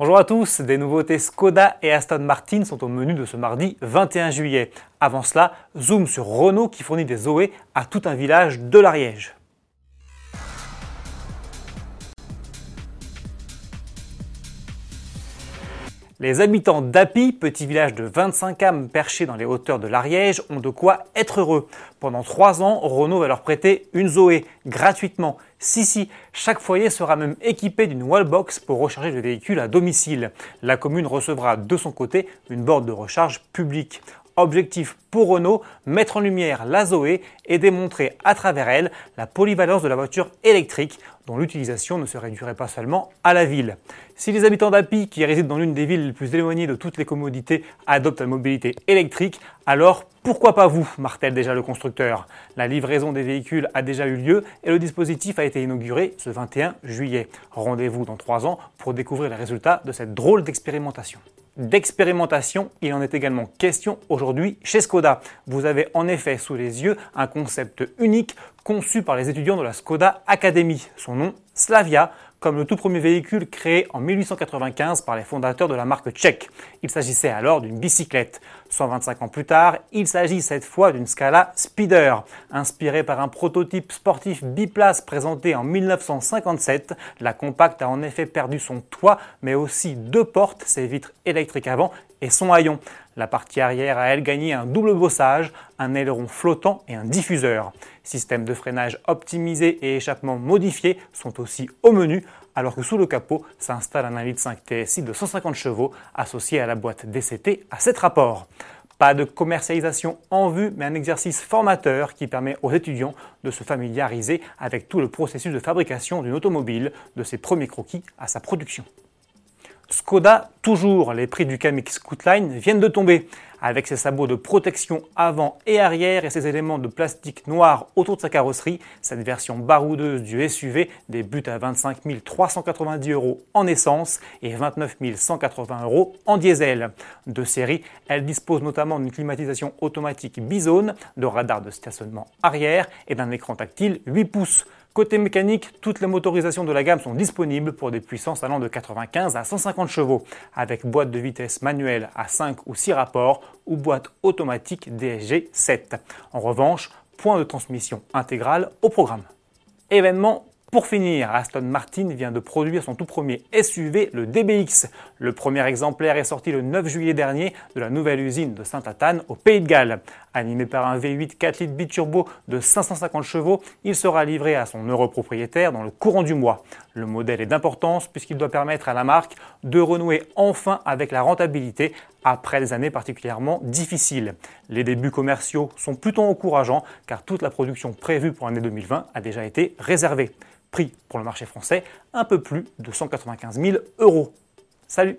Bonjour à tous, des nouveautés Skoda et Aston Martin sont au menu de ce mardi 21 juillet. Avant cela, zoom sur Renault qui fournit des Zoé à tout un village de l'Ariège. Les habitants d'Api, petit village de 25 âmes perché dans les hauteurs de l'Ariège, ont de quoi être heureux. Pendant trois ans, Renault va leur prêter une Zoé gratuitement. Si, si, chaque foyer sera même équipé d'une wallbox pour recharger le véhicule à domicile. La commune recevra de son côté une borne de recharge publique. Objectif pour Renault, mettre en lumière la Zoé et démontrer à travers elle la polyvalence de la voiture électrique l'utilisation ne se réduirait pas seulement à la ville. Si les habitants d'Api, qui résident dans l'une des villes les plus éloignées de toutes les commodités, adoptent la mobilité électrique, alors pourquoi pas vous, martèle déjà le constructeur? La livraison des véhicules a déjà eu lieu et le dispositif a été inauguré ce 21 juillet. Rendez-vous dans trois ans pour découvrir les résultats de cette drôle d'expérimentation d'expérimentation, il en est également question aujourd'hui chez Skoda. Vous avez en effet sous les yeux un concept unique conçu par les étudiants de la Skoda Academy. Son nom, Slavia, comme le tout premier véhicule créé en 1895 par les fondateurs de la marque tchèque. Il s'agissait alors d'une bicyclette. 125 ans plus tard, il s'agit cette fois d'une Scala Speeder. Inspirée par un prototype sportif biplace présenté en 1957, la compacte a en effet perdu son toit, mais aussi deux portes, ses vitres électriques avant et son haillon. La partie arrière a elle gagné un double bossage, un aileron flottant et un diffuseur. Système de freinage optimisé et échappement modifié sont aussi au menu, alors que sous le capot s'installe un 1.5 TSI de 150 chevaux associé à la boîte DCT à 7 rapports. Pas de commercialisation en vue, mais un exercice formateur qui permet aux étudiants de se familiariser avec tout le processus de fabrication d'une automobile, de ses premiers croquis à sa production. Skoda, toujours, les prix du Kamik Scootline viennent de tomber. Avec ses sabots de protection avant et arrière et ses éléments de plastique noir autour de sa carrosserie, cette version baroudeuse du SUV débute à 25 390 euros en essence et 29 180 euros en diesel. De série, elle dispose notamment d'une climatisation automatique bizone, de radars de stationnement arrière et d'un écran tactile 8 pouces. Côté mécanique, toutes les motorisations de la gamme sont disponibles pour des puissances allant de 95 à 150 chevaux, avec boîte de vitesse manuelle à 5 ou 6 rapports ou boîte automatique DSG 7. En revanche, point de transmission intégrale au programme. Pour finir, Aston Martin vient de produire son tout premier SUV, le DBX. Le premier exemplaire est sorti le 9 juillet dernier de la nouvelle usine de Saint-Athan au Pays de Galles. Animé par un V8 4 litres biturbo de 550 chevaux, il sera livré à son heureux propriétaire dans le courant du mois. Le modèle est d'importance puisqu'il doit permettre à la marque de renouer enfin avec la rentabilité après des années particulièrement difficiles. Les débuts commerciaux sont plutôt encourageants car toute la production prévue pour l'année 2020 a déjà été réservée prix pour le marché français un peu plus de 195 000 euros. Salut